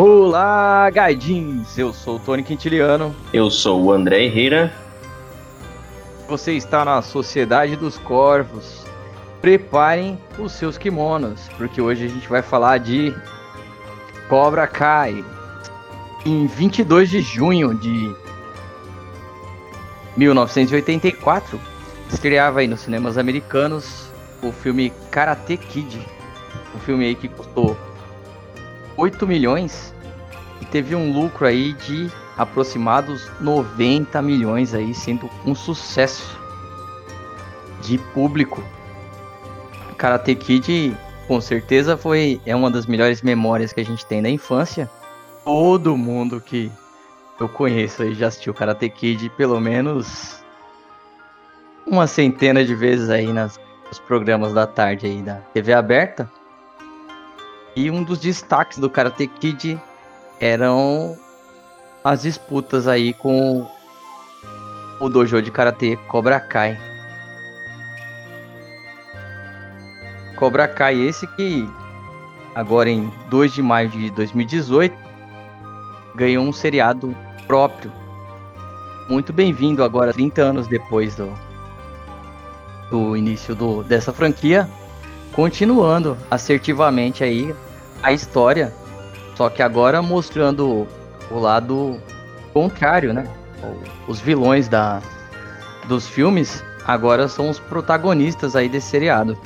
Olá, gaidins! Eu sou o Tony Quintiliano. Eu sou o André Herrera. Você está na Sociedade dos Corvos. Preparem os seus kimonos, porque hoje a gente vai falar de Cobra Kai. Em 22 de junho de 1984, estreava aí nos cinemas americanos o filme Karate Kid. Um filme aí que custou 8 milhões e teve um lucro aí de aproximados 90 milhões aí, sendo um sucesso de público. Karate Kid com certeza foi é uma das melhores memórias que a gente tem da infância. Todo mundo que eu conheço aí já assistiu Karate Kid pelo menos uma centena de vezes aí nas, nos programas da tarde aí da TV aberta. E um dos destaques do Karate Kid eram as disputas aí com o dojo de karatê Cobra Kai. Cobra Kai esse que agora em 2 de maio de 2018 ganhou um seriado próprio. Muito bem-vindo agora 30 anos depois do do início do, dessa franquia, continuando assertivamente aí a história, só que agora mostrando o lado contrário, né? Os vilões da, dos filmes agora são os protagonistas aí desse seriado.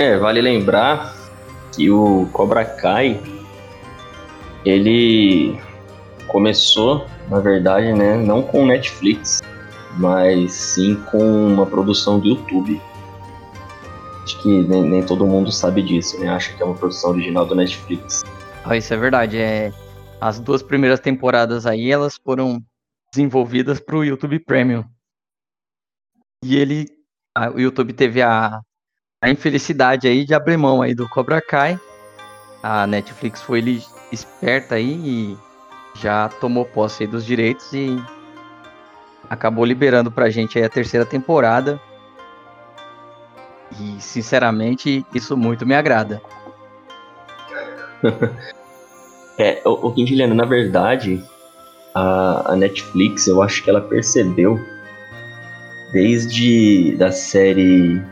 É, vale lembrar que o Cobra Kai ele começou, na verdade, né, não com Netflix, mas sim com uma produção do YouTube. Acho que nem, nem, todo mundo sabe disso, né? Acha que é uma produção original do Netflix. Ah, isso é verdade. É, as duas primeiras temporadas aí, elas foram desenvolvidas para o YouTube Premium. E ele, a, o YouTube teve a, a infelicidade aí de abrir mão aí do Cobra Kai. A Netflix foi ele esperta aí e já tomou posse dos direitos e acabou liberando pra gente aí a terceira temporada. E, sinceramente, isso muito me agrada. é, o, o Quintiliano, na verdade, a, a Netflix, eu acho que ela percebeu desde da série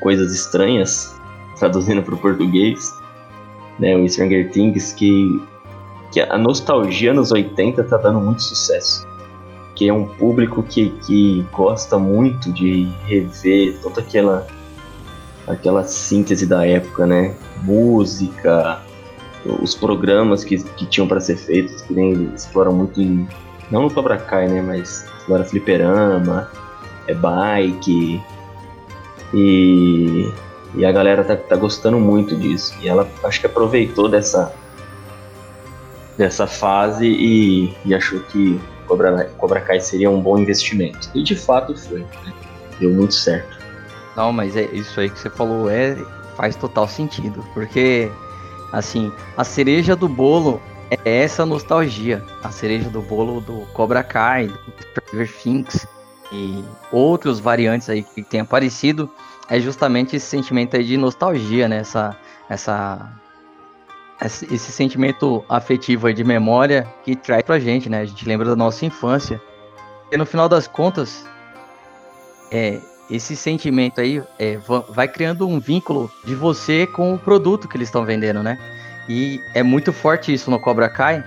Coisas Estranhas, traduzindo para o português, né, o Stranger Things, que, que a nostalgia nos 80 tá dando muito sucesso. Que é um público que, que gosta muito de rever toda aquela aquela síntese da época, né? Música, os programas que, que tinham para ser feitos, que nem exploram muito em. Não no Cobra Kai, né? Mas explora fliperama, é bike. E, e a galera tá, tá gostando muito disso. E ela acho que aproveitou dessa, dessa fase e, e achou que Cobra, Cobra Kai seria um bom investimento. E de fato foi. Né? Deu muito certo. Não, mas é isso aí que você falou é faz total sentido, porque assim, a cereja do bolo é essa nostalgia, a cereja do bolo do Cobra Kai, do Stranger Things e outros variantes aí que tem aparecido, é justamente esse sentimento aí de nostalgia, né? Essa, essa esse sentimento afetivo de memória que traz pra gente, né? A gente lembra da nossa infância. E no final das contas, é, esse sentimento aí é, vai criando um vínculo de você com o produto que eles estão vendendo, né? E é muito forte isso no Cobra Kai.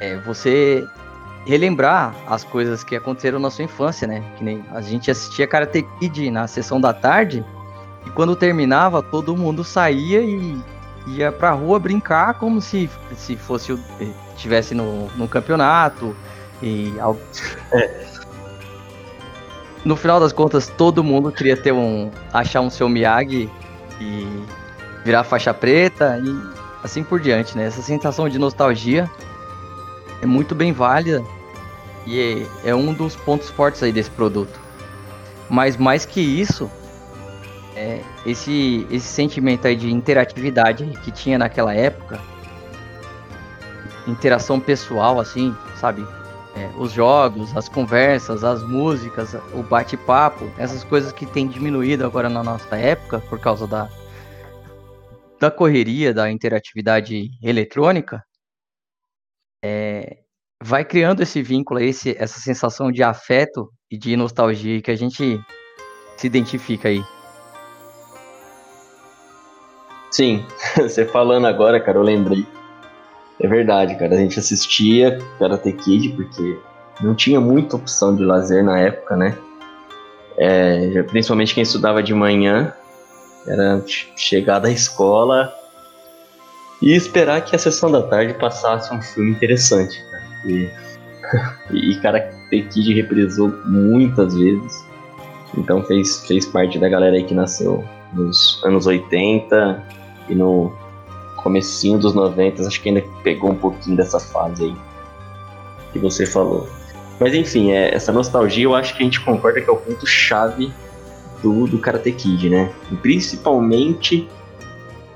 É você relembrar as coisas que aconteceram na sua infância, né? Que nem a gente assistia Karate Kid na sessão da tarde e quando terminava todo mundo saía e ia pra rua brincar como se, se fosse tivesse no, no campeonato e. É no final das contas, todo mundo queria ter um. achar um seu Miyagi e virar faixa preta e assim por diante, né? Essa sensação de nostalgia é muito bem válida e é, é um dos pontos fortes aí desse produto. Mas mais que isso, é esse, esse sentimento aí de interatividade que tinha naquela época, interação pessoal, assim, sabe? É, os jogos, as conversas, as músicas, o bate-papo, essas coisas que têm diminuído agora na nossa época por causa da, da correria, da interatividade eletrônica, é, vai criando esse vínculo, esse, essa sensação de afeto e de nostalgia que a gente se identifica aí. Sim, você falando agora, cara, eu lembrei é verdade, cara. A gente assistia Karate Kid porque não tinha muita opção de lazer na época, né? É, principalmente quem estudava de manhã, era chegar da escola e esperar que a sessão da tarde passasse um filme interessante. Cara. E, e Karate Kid reprisou muitas vezes, então fez, fez parte da galera aí que nasceu nos anos 80 e no comecinho dos 90, acho que ainda pegou um pouquinho dessa fase aí que você falou. Mas enfim, é, essa nostalgia eu acho que a gente concorda que é o ponto chave do, do Karate Kid, né? E principalmente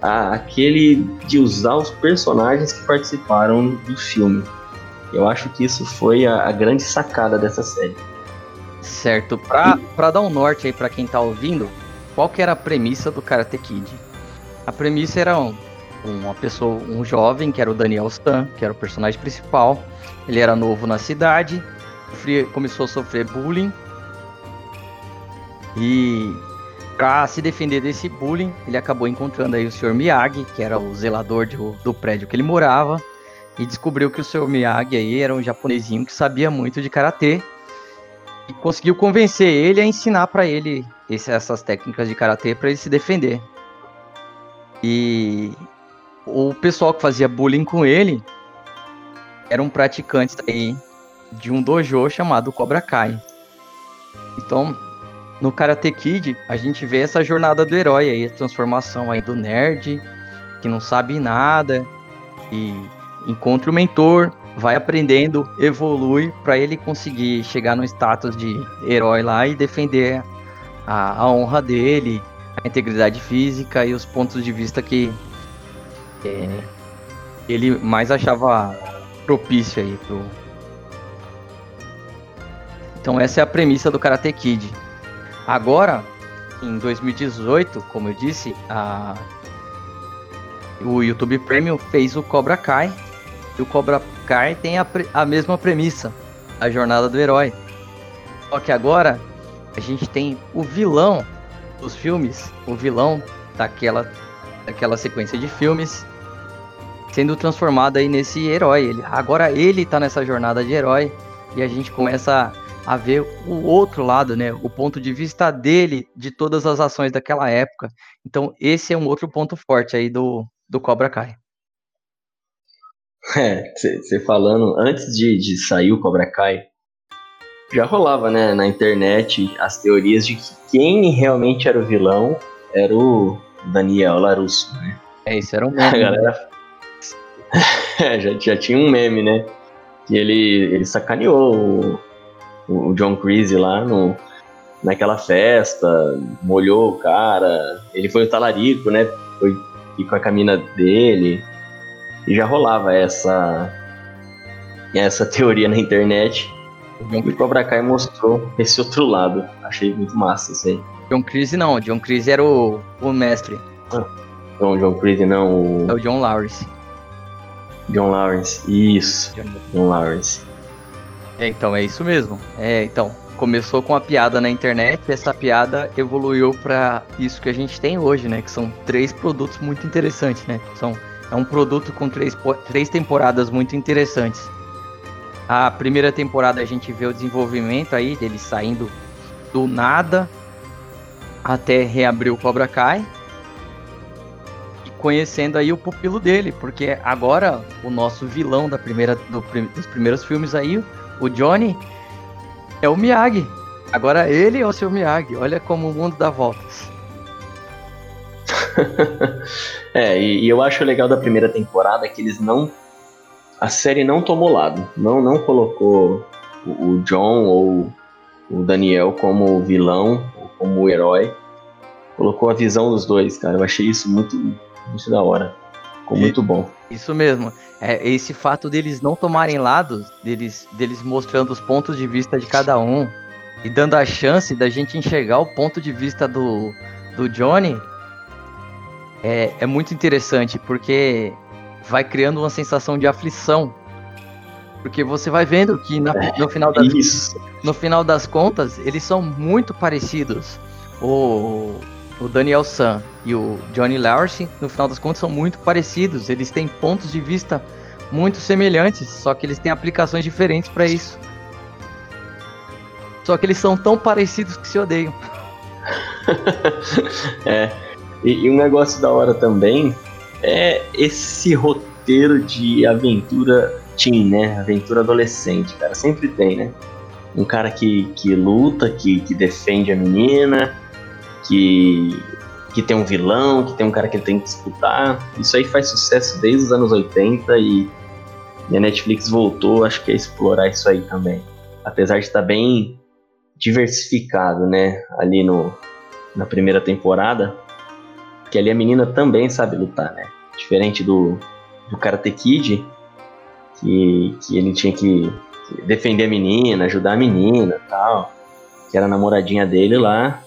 a, aquele de usar os personagens que participaram do filme. Eu acho que isso foi a, a grande sacada dessa série. Certo. Pra, pra dar um norte aí para quem tá ouvindo, qual que era a premissa do Karate Kid? A premissa era um, uma pessoa, um jovem, que era o Daniel Stan, que era o personagem principal. Ele era novo na cidade, sofria, começou a sofrer bullying. E para se defender desse bullying, ele acabou encontrando aí o Sr. Miyagi, que era o zelador do, do prédio que ele morava, e descobriu que o Sr. Miyagi aí era um japonesinho que sabia muito de karatê e conseguiu convencer ele a ensinar para ele esse, essas técnicas de karatê para ele se defender. E o pessoal que fazia bullying com ele eram praticantes aí de um dojo chamado Cobra Kai. Então, no Karate Kid, a gente vê essa jornada do herói aí, a transformação aí do nerd, que não sabe nada, e encontra o mentor, vai aprendendo, evolui para ele conseguir chegar no status de herói lá e defender a, a honra dele, a integridade física e os pontos de vista que é, ele mais achava propício aí pro. Então essa é a premissa do Karate Kid. Agora, em 2018, como eu disse, a... o YouTube Premium fez o Cobra Kai. E o Cobra Kai tem a, pre... a mesma premissa, a jornada do herói. Só que agora a gente tem o vilão dos filmes, o vilão daquela, daquela sequência de filmes, sendo transformado aí nesse herói. Ele, agora ele tá nessa jornada de herói e a gente começa a ver o outro lado, né? O ponto de vista dele de todas as ações daquela época. Então esse é um outro ponto forte aí do, do Cobra Kai. É, você falando, antes de, de sair o Cobra Kai, já rolava, né, na internet as teorias de que quem realmente era o vilão era o Daniel Larusso, né? É, isso era um meme. A né? galera é, já, já tinha um meme, né? Que ele, ele sacaneou o, o John Creasy lá no, naquela festa, molhou o cara, ele foi o talarico, né? Foi com a camina dele. E já rolava essa essa teoria na internet. E o Cobra Kai mostrou esse outro lado. Achei muito massa isso aí. John Creasy não, John Creasy era o, o mestre. Ah, John, John Creasy não, o... É o John Lawrence. John Lawrence, isso. John Lawrence. É, então, é isso mesmo. É, então, começou com a piada na internet, e essa piada evoluiu para isso que a gente tem hoje, né? Que são três produtos muito interessantes, né? São, é um produto com três, três temporadas muito interessantes. A primeira temporada a gente vê o desenvolvimento aí dele saindo do nada até reabrir o Cobra Kai conhecendo aí o pupilo dele, porque agora o nosso vilão da primeira, do, dos primeiros filmes aí, o Johnny, é o Miyagi. Agora ele é o seu Miyagi. Olha como o mundo dá voltas. é, e, e, eu acho legal da primeira temporada que eles não. A série não tomou lado. Não, não colocou o, o John ou o Daniel como vilão, como o herói. Colocou a visão dos dois, cara. Eu achei isso muito, muito da hora. Ficou muito bom. Isso mesmo. É, esse fato deles não tomarem lados, deles, deles mostrando os pontos de vista de cada um e dando a chance da gente enxergar o ponto de vista do, do Johnny é, é muito interessante, porque vai criando uma sensação de aflição. Porque você vai vendo que na, no, final das, no final das contas, eles são muito parecidos. O, o Daniel San e o Johnny Lawrence, no final das contas, são muito parecidos. Eles têm pontos de vista muito semelhantes, só que eles têm aplicações diferentes para isso. Só que eles são tão parecidos que se odeiam. é. E, e um negócio da hora também é esse roteiro de aventura teen, né? Aventura adolescente, cara. Sempre tem, né? Um cara que, que luta, que, que defende a menina, que, que tem um vilão, que tem um cara que ele tem que disputar. Isso aí faz sucesso desde os anos 80 e, e a Netflix voltou, acho que a explorar isso aí também. Apesar de estar bem diversificado, né? Ali no, na primeira temporada, que ali a menina também sabe lutar, né? Diferente do, do Karate Kid, que, que ele tinha que defender a menina, ajudar a menina tal. Que era a namoradinha dele lá.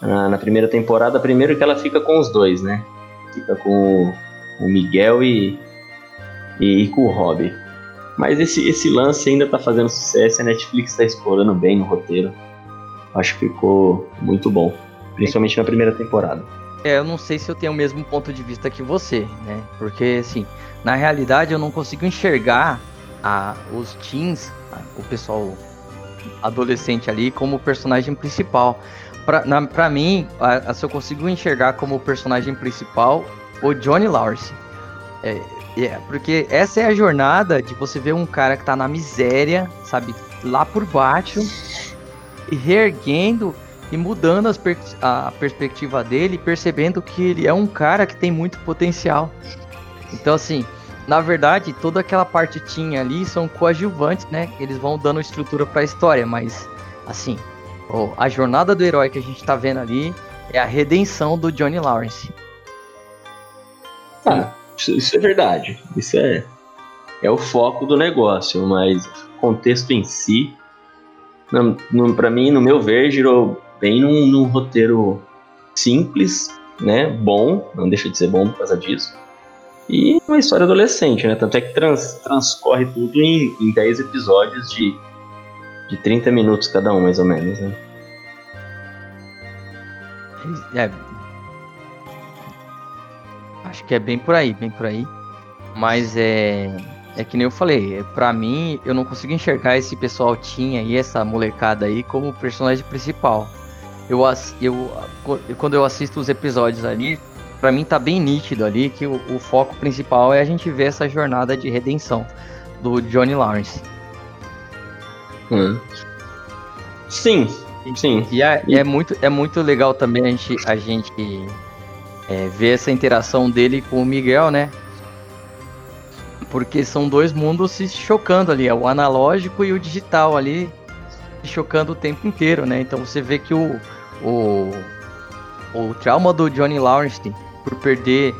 Na, na primeira temporada, primeiro que ela fica com os dois, né? Fica com o, Miguel e, e, e, com o Robbie. Mas esse, esse lance ainda tá fazendo sucesso, a Netflix tá explorando bem no roteiro. Acho que ficou muito bom. Principalmente na primeira temporada. É, eu não sei se eu tenho o mesmo ponto de vista que você, né? Porque, assim, na realidade eu não consigo enxergar a, os teens, o pessoal adolescente ali, como personagem principal. Pra, mim, a, a, se eu consigo enxergar como personagem principal o Johnny Lawrence. É, é, porque essa é a jornada de você ver um cara que tá na miséria, sabe, lá por baixo, e reerguendo e mudando per a perspectiva dele, percebendo que ele é um cara que tem muito potencial. Então, assim, na verdade, toda aquela parte tinha ali são coadjuvantes, né? Eles vão dando estrutura para a história, mas, assim, oh, a jornada do herói que a gente tá vendo ali é a redenção do Johnny Lawrence. Ah, isso, é verdade. Isso é, é o foco do negócio, mas o contexto em si, para mim, no meu ver, girou bem num, num, roteiro simples, né? Bom, não deixa de ser bom por causa disso. E uma história adolescente, né? Tanto é que trans, transcorre tudo em, em 10 episódios de, de 30 minutos cada um, mais ou menos, né? É, acho que é bem por aí, bem por aí. Mas é. É que nem eu falei, para mim, eu não consigo enxergar esse pessoal tinha aí, essa molecada aí, como personagem principal eu, eu, quando eu assisto os episódios ali, para mim tá bem nítido ali que o, o, foco principal é a gente ver essa jornada de redenção do Johnny Lawrence. Hum. Sim, sim. E é, e é, muito, é muito legal também a gente, a gente é, ver essa interação dele com o Miguel, né? Porque são dois mundos se chocando ali, é o analógico e o digital ali se chocando o tempo inteiro, né? Então você vê que o, o, o trauma do Johnny Lawrence por perder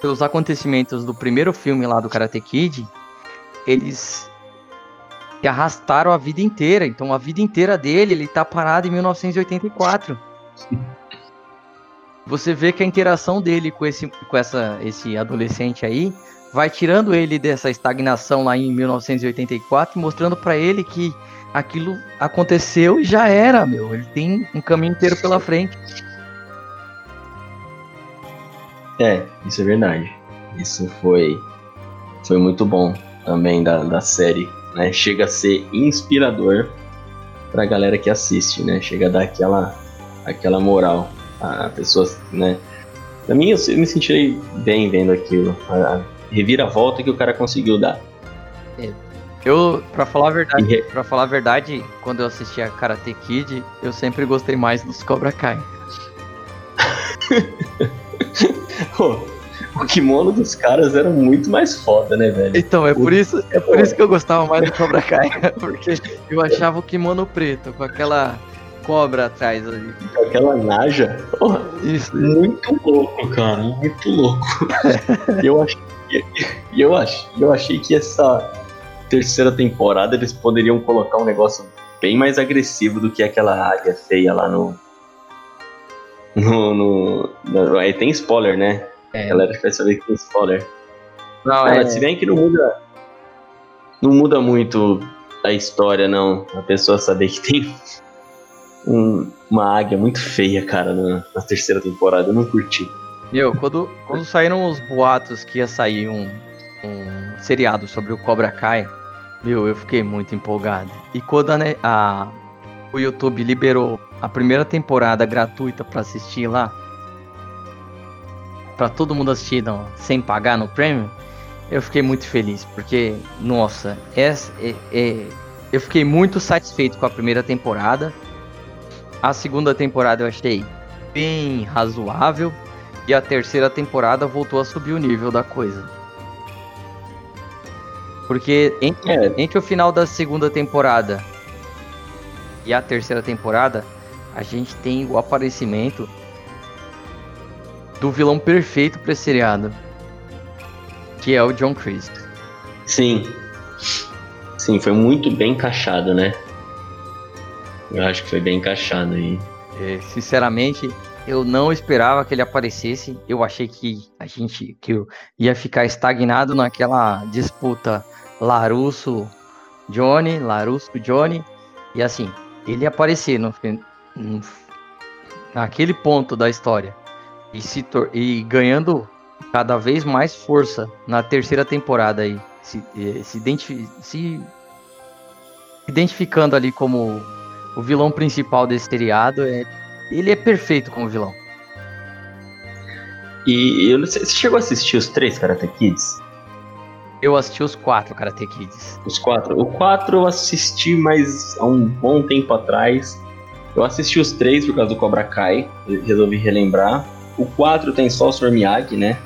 pelos acontecimentos do primeiro filme lá do Karate Kid, eles que arrastaram a vida inteira. Então a vida inteira dele, ele tá parado em 1984. Você vê que a interação dele com esse com essa esse adolescente aí vai tirando ele dessa estagnação lá em 1984, mostrando para ele que aquilo aconteceu e já era, meu. Ele tem um caminho inteiro pela frente. É, isso é verdade. Isso foi, foi muito bom também da, da série. Né? Chega a ser inspirador pra galera que assiste, né? Chega a dar aquela, aquela moral a pessoas, né? Pra mim, eu, eu me senti bem vendo aquilo. A, a reviravolta que o cara conseguiu dar. É, eu, pra falar a verdade, para falar a verdade, quando eu assistia Karate Kid, eu sempre gostei mais dos Cobra Kai. o kimono dos caras era muito mais foda, né, velho? Então, é por isso, é por isso que eu gostava mais do Cobra Kai, porque eu achava o kimono preto com aquela cobra atrás ali. Aquela naja, porra, Isso. muito louco, cara, muito louco. E eu achei, eu achei, eu achei que essa terceira temporada eles poderiam colocar um negócio bem mais agressivo do que aquela águia feia lá no. No. no, no- aí tem spoiler, né? É. A galera vai saber que tem spoiler. Não, é, Se bem que não muda. Não muda muito a história, não. A pessoa saber que tem um- uma águia muito feia, cara, na, na terceira temporada. Eu não curti. Meu, quando, quando saíram os boatos que ia sair um, um seriado sobre o Cobra Kai, meu, eu fiquei muito empolgado. E quando a, a- o YouTube liberou a primeira temporada gratuita pra assistir lá, pra todo mundo assistir não, sem pagar no Premium, eu fiquei muito feliz, porque, nossa, é, é- eu fiquei muito satisfeito com a primeira temporada. A segunda temporada eu achei bem razoável. E a terceira temporada voltou a subir o nível da coisa. Porque en- É, entre o final da segunda temporada e a terceira temporada, a gente tem o aparecimento do vilão perfeito pra esse seriado. Que é o John Chris. sim. Sim, foi muito bem encaixado, né? Eu acho que foi bem encaixado aí. É, sinceramente, eu não esperava que ele aparecesse. Eu achei que a gente que ia ficar estagnado naquela disputa Larusso Johnny, Larusso Johnny. E assim, ele aparecer no, no- naquele ponto da história e se e ganhando cada vez mais força na terceira temporada aí, se, se, identifi- se identificando ali como o vilão principal desse seriado é ele é perfeito como vilão. E eu não sei, você chegou a assistir os três Karate Kids? Eu assisti os quatro Karate Kids. Os quatro. O quatro eu assisti, mas há um bom tempo atrás. Eu assisti os três por causa do Cobra Kai. Resolvi relembrar. O quatro tem só o Sr. Miyagi, né?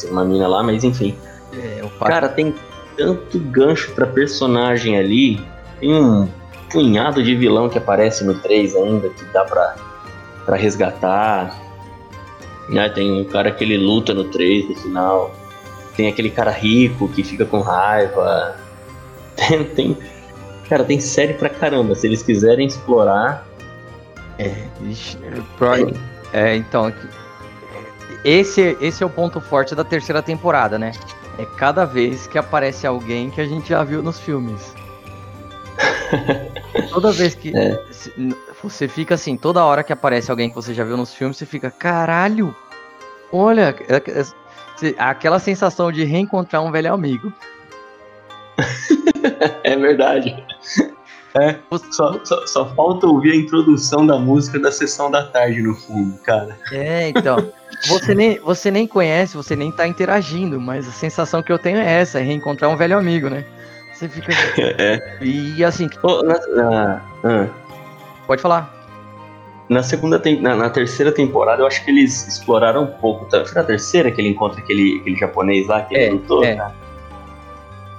Tem Uma mina lá, mas enfim. É, o Cara, tem tanto gancho pra personagem ali. Tem um punhado de vilão que aparece no 3 ainda, que dá pra, pra resgatar. Né? Tem um cara que ele luta no 3 no final. Tem aquele cara rico que fica com raiva. Tem, tem- cara, tem série pra caramba. Se eles quiserem explorar. É, pro- é, então esse esse é o ponto forte da terceira temporada, né? É cada vez que aparece alguém que a gente já viu nos filmes. Toda vez que É. você fica assim, toda hora que aparece alguém que você já viu nos filmes, você fica, caralho! Olha, é- é- aquela sensação de reencontrar um velho amigo. É verdade. É, só, só, só falta ouvir a introdução da música da sessão da tarde no fundo, cara. É, então. Você nem, você nem conhece, você nem tá interagindo, mas a sensação que eu tenho é essa, é reencontrar um velho amigo, né? Você fica. É. E assim, Ô, na, na- ah, pode falar. Na segunda tem- na, na terceira temporada, eu acho que eles exploraram um pouco. Tá? Foi na terceira que ele encontra aquele, aquele japonês lá que É, ele lutou? é. cara?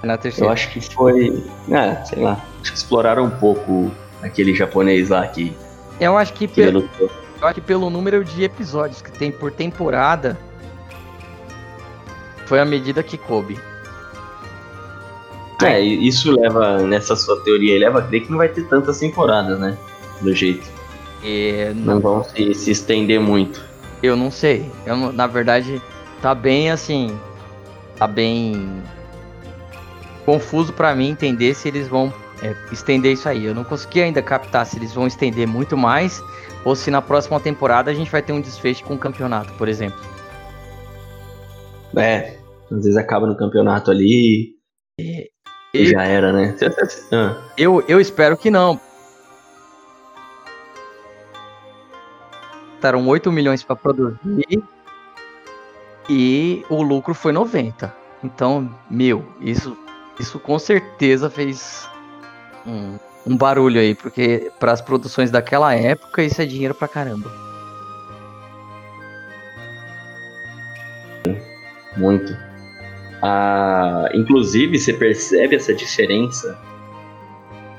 Na Eu terceira. acho que foi. Ah, sei lá. Acho que exploraram um pouco aquele japonês lá que, Eu acho que, que ele pe- lutou. eu acho que pelo número de episódios que tem por temporada, foi a medida que coube. É, isso leva, nessa sua teoria, leva a crer que não vai ter tantas temporadas, né? Do jeito. É, Não vão se, se estender muito. Eu não sei. Eu não- na verdade, tá bem assim. Tá bem confuso pra mim entender se eles vão é, estender isso aí. Eu não consegui ainda captar se eles vão estender muito mais ou se na próxima temporada a gente vai ter um desfecho com o campeonato, por exemplo. É, às vezes acaba no campeonato ali e E já era, né? Eu, eu espero que não. Taram 8 milhões pra produzir e o lucro foi 90. Então, meu, isso, isso com certeza fez um, um barulho aí, porque para as produções daquela época isso é dinheiro pra caramba. Muito. Ah, inclusive, você percebe essa diferença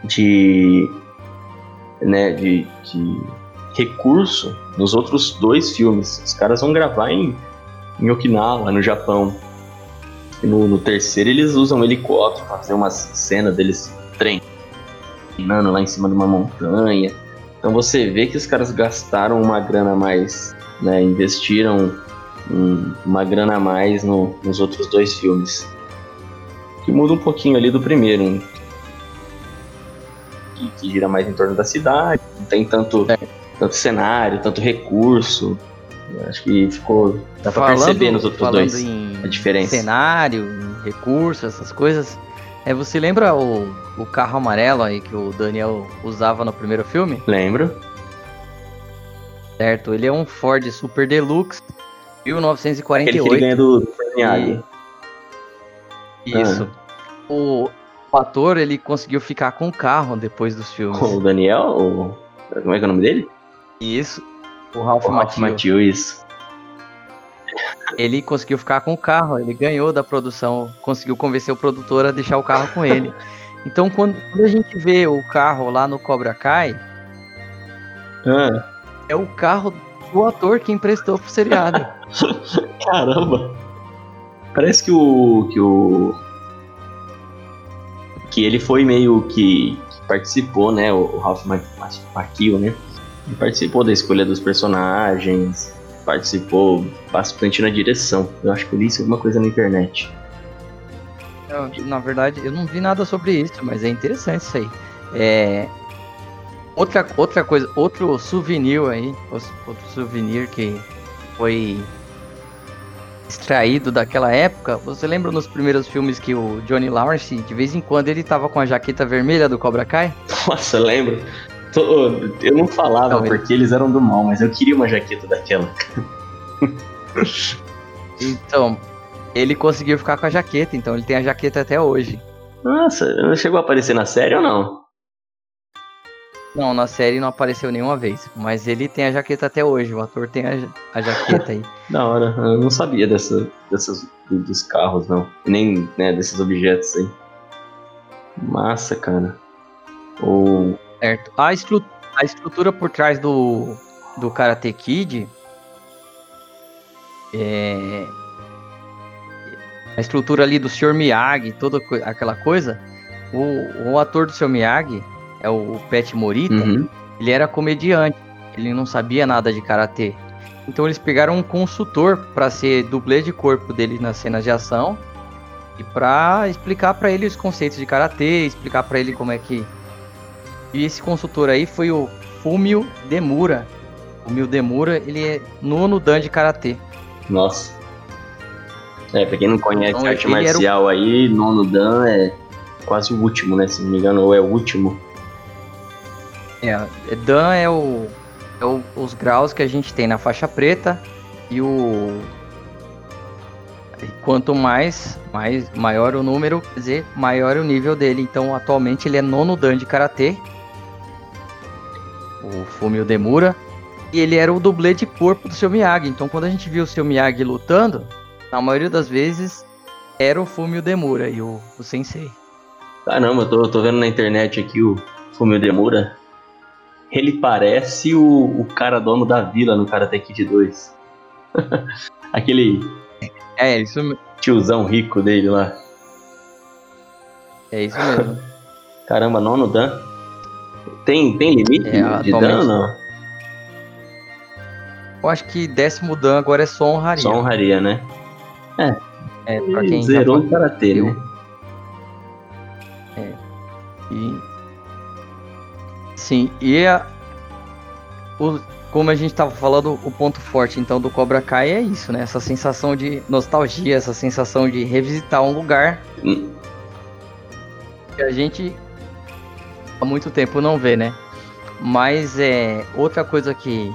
de né, de, de recurso nos outros dois filmes. Os caras vão gravar em, em Okinawa, no Japão. No, no, terceiro eles usam um helicóptero pra fazer uma cena deles treinando lá em cima de uma montanha. Então você vê que os caras gastaram uma grana a mais, né? Investiram um, uma grana a mais no, nos outros dois filmes. Que muda um pouquinho ali do primeiro. Hein? Que, gira mais em torno da cidade, não tem tanto, é. Tanto cenário, tanto recurso. Acho que ficou. Dá pra falando, perceber nos outros dois a diferença. Cenário, recurso, essas coisas. É, você lembra o, o carro amarelo aí que o Daniel usava no primeiro filme? Lembro. Certo, ele é um Ford Super Deluxe 1948. Aquele que ele do Ferniag. Isso. Ah. O, o ator, ele conseguiu ficar com o carro depois dos filmes. O Daniel? O... Como é que é o nome dele? Isso. O Ralph, o Ralph Macchio. isso. Ele conseguiu ficar com o carro, ele ganhou da produção, conseguiu convencer o produtor a deixar o carro com ele. Então, quando, quando a gente vê o carro lá no Cobra Kai, ah. é o carro do ator que emprestou pro seriado. Caramba! Parece que o. que o. que ele foi meio que, que participou, né? O, o Ralph Macchio, né? Participou da escolha dos personagens, participou bastante na direção. Eu acho que eu li isso alguma coisa na internet. Eu, na verdade, eu não vi nada sobre isso, mas é interessante isso aí. É, outra, outra coisa, outro souvenir aí, outro souvenir que foi extraído daquela época. Você lembra nos primeiros filmes que o Johnny Lawrence, de vez em quando, ele tava com a jaqueta vermelha do Cobra Kai? Nossa, lembro. Eu não falava não, porque eles eram do mal, mas eu queria uma jaqueta daquela. então, ele conseguiu ficar com a jaqueta, então ele tem a jaqueta até hoje. Nossa, chegou a aparecer na série ou não? Não, na série não apareceu nenhuma vez, mas ele tem a jaqueta até hoje, o ator tem a, a jaqueta aí. da hora, eu não sabia dessa, dessas, dos carros, não. Nem né, desses objetos aí. Massa, cara. Ou. Certo. A, estru a estrutura por trás do, do Karate Kid. É, a estrutura ali do Sr. Miyagi, toda aquela coisa. O, o ator do Sr. Miyagi é o Pet Morita, uhum. ele era comediante, ele não sabia nada de karatê. Então eles pegaram um consultor para ser dublê de corpo dele nas cenas de ação e para explicar para ele os conceitos de karatê, explicar para ele como é que e esse consultor aí foi o Fumio Demura. O Fumio Demura, ele é nono dan de karatê. Nossa. É, pra quem não conhece então, arte marcial o... aí, nono dan é quase o último, né? Se não me engano, ou é o último. É, Dan é o, é o, os graus que a gente tem na faixa preta e o e quanto mais, mais maior o número, quer dizer, maior o nível dele. Então, atualmente ele é nono Dan de karatê. O Fumio Demura. E ele era o dublê de corpo do seu Miyagi. Então, quando a gente viu o seu Miyagi lutando, na maioria das vezes era o Fumio Demura e o, o Sensei. Caramba, eu tô, tô vendo na internet aqui o Fumio Demura ele parece o, o cara dono da vila no Karate Kid 2. Aquele. É, isso mesmo. Tiozão rico dele lá. É isso mesmo. Caramba, nono Dan. Tem, tem limite é, de Dan ou não? Eu acho que décimo Dan agora é só honraria. Só honraria, né? É. É, pra quem Zerou o Karatê, né? É. E Sim, e a, o, como a gente estava falando, o ponto forte então do Cobra Kai é isso, né? Essa sensação de nostalgia, essa sensação de revisitar um lugar hum. que a gente há muito tempo não vê, né? Mas é outra coisa que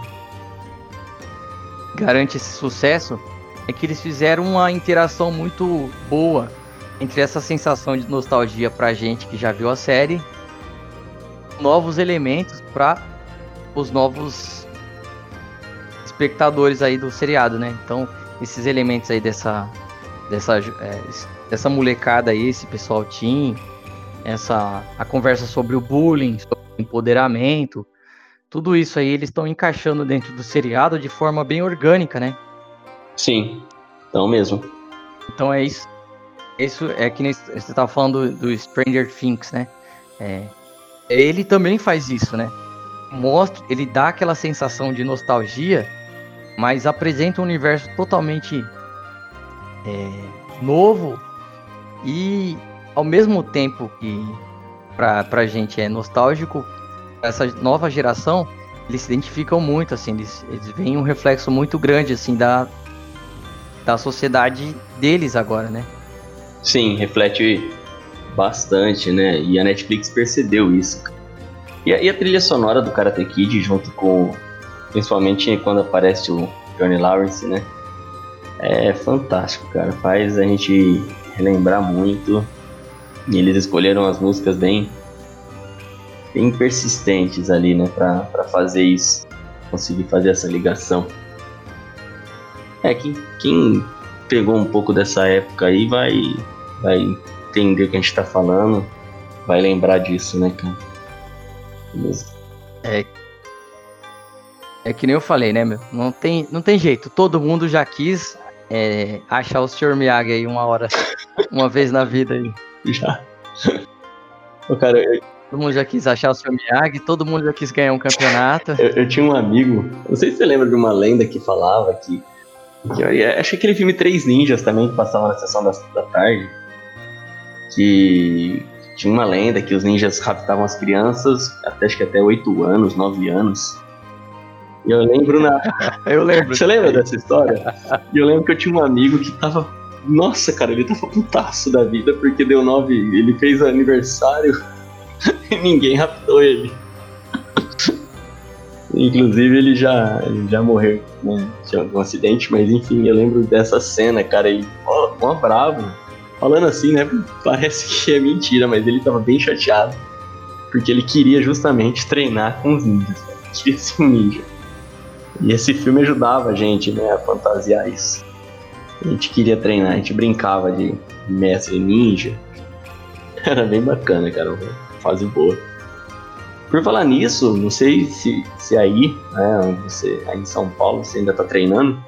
garante esse sucesso é que eles fizeram uma interação muito boa entre essa sensação de nostalgia pra gente que já viu a série novos elementos para os novos espectadores aí do seriado, né? Então, esses elementos aí dessa dessa é, dessa molecada aí, esse pessoal teen, essa a conversa sobre o bullying, sobre o empoderamento, tudo isso aí eles estão encaixando dentro do seriado de forma bem orgânica, né? Sim, então mesmo. Então é isso. Isso é que você estava falando do, do Stranger Things, né? É, ele também faz isso, né? Mostra, ele dá aquela sensação de nostalgia, mas apresenta um universo totalmente é, novo e ao mesmo tempo que pra, pra gente é nostálgico, essa nova geração, eles se identificam muito, assim, eles, eles veem um reflexo muito grande, assim, da, da sociedade deles agora, né? Sim, reflete bastante, né? E a Netflix percebeu isso. E a, e a trilha sonora do Karate Kid, junto com, principalmente quando aparece o Johnny Lawrence, né? É fantástico, cara. Faz a gente relembrar muito. E eles escolheram as músicas bem bem persistentes ali, né, pra, pra fazer isso, conseguir fazer essa ligação. É, quem, quem pegou um pouco dessa época aí vai, vai entender o que a gente tá falando, vai lembrar disso, né, cara? Beleza. É, é que nem eu falei, né, meu? Não tem, não tem jeito. Todo mundo já quis é, achar o Sr. Miyagi aí uma hora, uma vez na vida aí. Já. O cara, eu, Todo mundo já quis achar o seu Miyagi, todo mundo já quis ganhar um campeonato. eu, eu tinha um amigo, não sei se você lembra de uma lenda que falava que. que eu, eu achei aquele filme Três Ninjas também, que passava na sessão da, da tarde. Que tinha uma lenda que os ninjas raptavam as crianças, até, acho que até 8 anos, 9 anos. E eu lembro na. Eu lembro. Você lembra dessa história? E eu lembro que eu tinha um amigo que tava. Nossa, cara, ele tava putaço da vida porque deu nove. Ele fez aniversário e ninguém raptou ele. Inclusive ele já, ele já morreu né, de um acidente, mas enfim, eu lembro dessa cena, cara, ele ó, mó bravo. Falando assim, né? Parece que é mentira, mas ele tava bem chateado. Porque ele queria justamente treinar com os ninjas. Ele queria ser um ninja. E esse filme ajudava a gente, né, a fantasiar isso. A gente queria treinar, a gente brincava de mestre ninja. Era bem bacana, cara, fase boa. Por falar nisso, não sei se, se aí, né, você, aí em São Paulo, você ainda tá treinando,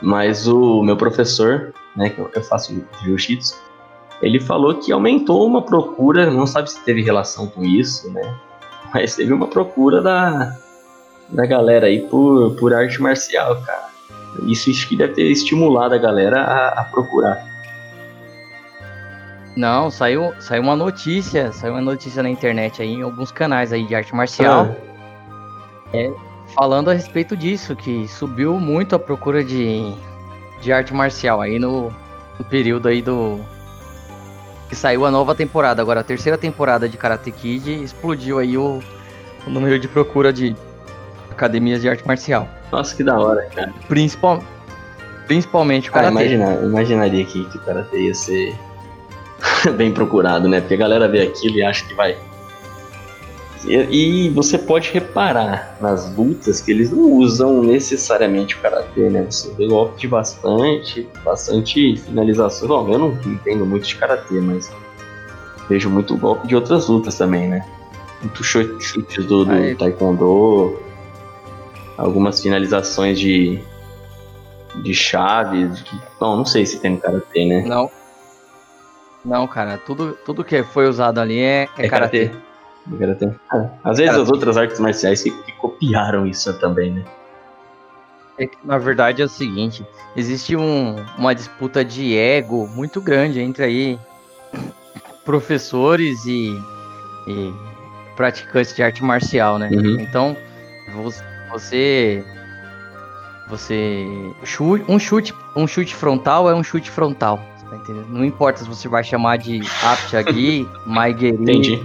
mas o meu professor, né, que eu faço jiu-jitsu, ele falou que aumentou uma procura, não sabe se teve relação com isso, né, mas teve uma procura da, da galera aí por, por arte marcial, cara. Isso deve ter estimulado a galera a, a procurar. Não, saiu, saiu uma notícia, saiu uma notícia na internet aí, em alguns canais aí de arte marcial, é, falando a respeito disso, que subiu muito a procura de, de arte marcial aí no, no período aí do. Que saiu a nova temporada, agora a terceira temporada de Karate Kid explodiu aí o, o número de procura de academias de arte marcial. Nossa, que da hora, cara. Principal, principalmente o Cara, Karate. imagina, imaginaria que, que o Karate ia ser bem procurado, né? Porque a galera vê aquilo e acha que vai. E, e você pode reparar nas lutas que eles não usam necessariamente o karatê, né? Você vê golpe de bastante, bastante finalizações. Bom, eu não entendo muito de karatê, mas vejo muito golpe de outras lutas também, né? Muito chute- chutes do, do Aí. taekwondo, algumas finalizações de de chave. Bom, não sei se tem no karatê, né? Não. Não, cara, tudo, tudo que foi usado ali é, é, karatê. É karatê. Ah, às vezes Karatê. as outras artes marciais que, que copiaram isso também, né? É que, na verdade é o seguinte, existe um- uma disputa de ego muito grande entre aí professores e, e praticantes de arte marcial, né? Uhum. Então, vo- você você chu- um chute um chute frontal é um chute frontal, tá entendendo? Não importa se você vai chamar de Apchagi, Maigeri, Entendi,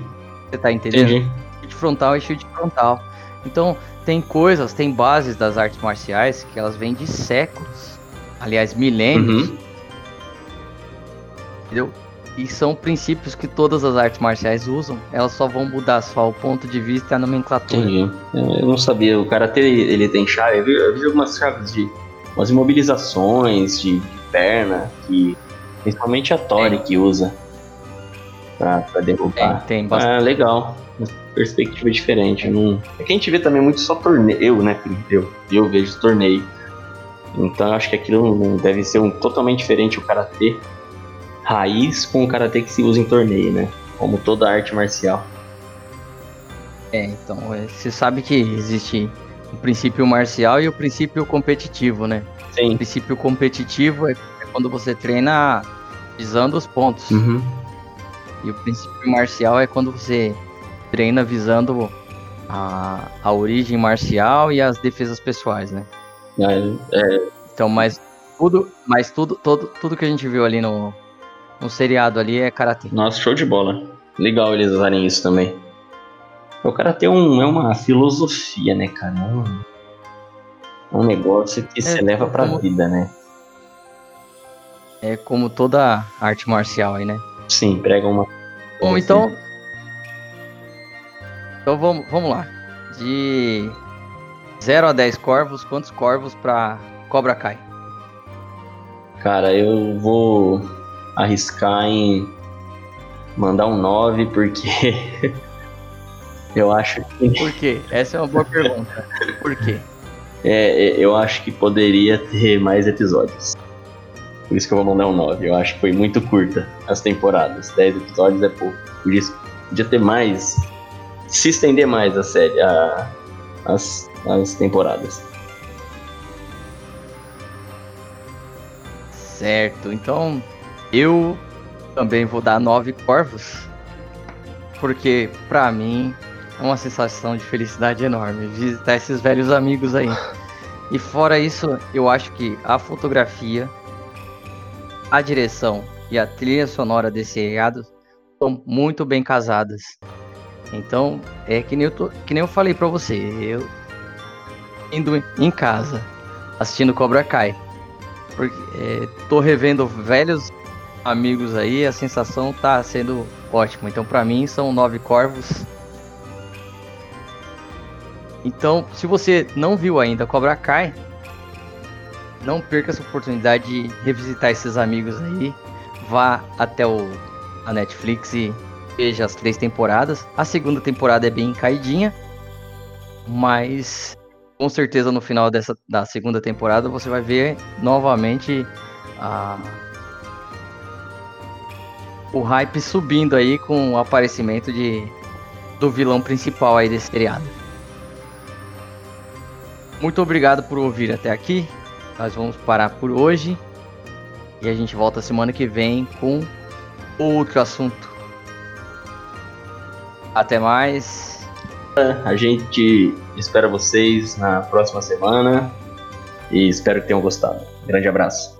você tá entendendo? entendi. chute frontal é chute frontal. Então, tem coisas, tem bases das artes marciais que elas vêm de séculos, aliás, milênios, Uhum. entendeu? E são princípios que todas as artes marciais usam, elas só vão mudar só o ponto de vista e a nomenclatura. Entendi. Eu não sabia. O karatê ele tem chave. Eu vi, eu vi algumas chaves de umas imobilizações de, de perna que principalmente a Tori que usa. pra, pra derrubar. Tem, tem bastante. Ah, legal. Uma perspectiva diferente. Não... É que a gente vê também muito só torneio. Eu, né? Eu, eu vejo torneio. Então eu acho que aquilo deve ser um totalmente diferente o karatê raiz com o karatê que se usa em torneio, né? Como toda arte marcial. É, então, é, você sabe que existe o princípio marcial e o princípio competitivo, né? O Sim. princípio competitivo é, é quando você treina visando os pontos. Uhum. E o princípio marcial é quando você treina visando a, a origem marcial e as defesas pessoais, né? É, é, Então, mas tudo, mas tudo, todo, tudo que a gente viu ali no, no seriado ali é karatê. nossa, show de bola. Legal eles usarem isso também. O karatê é, um, é uma filosofia, né, cara? É um, é um negócio que se leva pra como- vida, né? É como toda arte marcial aí, né? Sim, prega uma. Bom, então. Então vamos, vamos lá. De 0 a 10 corvos, quantos corvos pra Cobra Kai? Cara, eu vou arriscar em mandar um 9, porque eu acho que. Por quê? Essa é uma boa pergunta. Por quê? É, é, eu acho que poderia ter mais episódios. Por isso que eu vou mandar um 9. Eu acho que foi muito curta as temporadas. 10 episódios é pouco. Por isso podia ter mais. Se estender mais a série, a, as, as temporadas. Certo, então eu também vou dar 9 corvos. Porque pra mim é uma sensação de felicidade enorme visitar esses velhos amigos aí. E fora isso, eu acho que a fotografia, a direção e a trilha sonora desse seriado são muito bem casadas. Então, é que nem eu, tô- que nem eu falei pra você, eu indo em casa assistindo Cobra Kai. Porque é, tô revendo velhos amigos aí, a sensação tá sendo ótima. Então, pra mim, são nove corvos. Então, se você não viu ainda Cobra Kai, não perca essa oportunidade de revisitar esses amigos aí. Vá até o, a Netflix e veja as três temporadas. A segunda temporada é bem caidinha, mas com certeza no final dessa da segunda temporada você vai ver novamente a o hype subindo aí com o aparecimento de do vilão principal aí desse seriado. Muito obrigado por ouvir até aqui. Nós vamos parar por hoje e a gente volta semana que vem com outro assunto. Até mais. A gente espera vocês na próxima semana e espero que tenham gostado. Grande abraço.